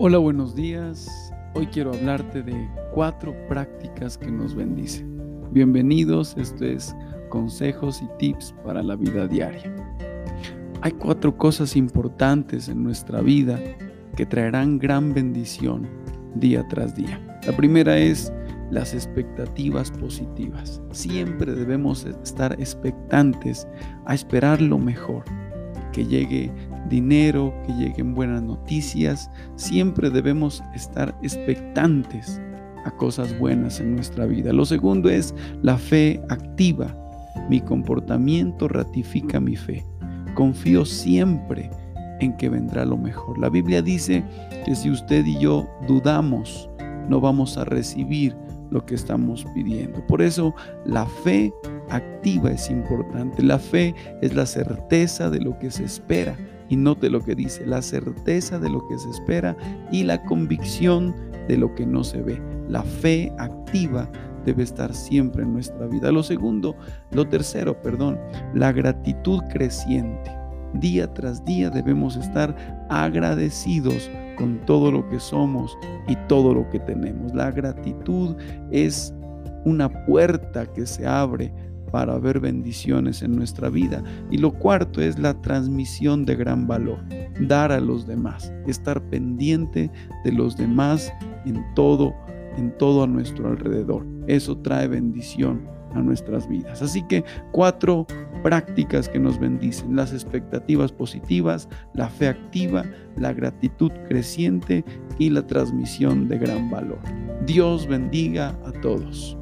Hola, buenos días. Hoy quiero hablarte de cuatro prácticas que nos bendicen. Bienvenidos, esto es consejos y tips para la vida diaria. Hay cuatro cosas importantes en nuestra vida que traerán gran bendición día tras día. La primera es las expectativas positivas. Siempre debemos estar expectantes a esperar lo mejor, que llegue dinero, que lleguen buenas noticias. Siempre debemos estar expectantes a cosas buenas en nuestra vida. Lo segundo es la fe activa. Mi comportamiento ratifica mi fe. Confío siempre en que vendrá lo mejor. La Biblia dice que si usted y yo dudamos, no vamos a recibir lo que estamos pidiendo. Por eso la fe activa es importante. La fe es la certeza de lo que se espera y note lo que dice, la certeza de lo que se espera y la convicción de lo que no se ve. La fe activa debe estar siempre en nuestra vida. Lo segundo, lo tercero, perdón, la gratitud creciente. Día tras día debemos estar agradecidos con todo lo que somos y todo lo que tenemos. La gratitud es una puerta que se abre para ver bendiciones en nuestra vida. Y lo cuarto es la transmisión de gran valor, dar a los demás, estar pendiente de los demás en todo, en todo a nuestro alrededor. Eso trae bendición a nuestras vidas. Así que cuatro prácticas que nos bendicen, las expectativas positivas, la fe activa, la gratitud creciente y la transmisión de gran valor. Dios bendiga a todos.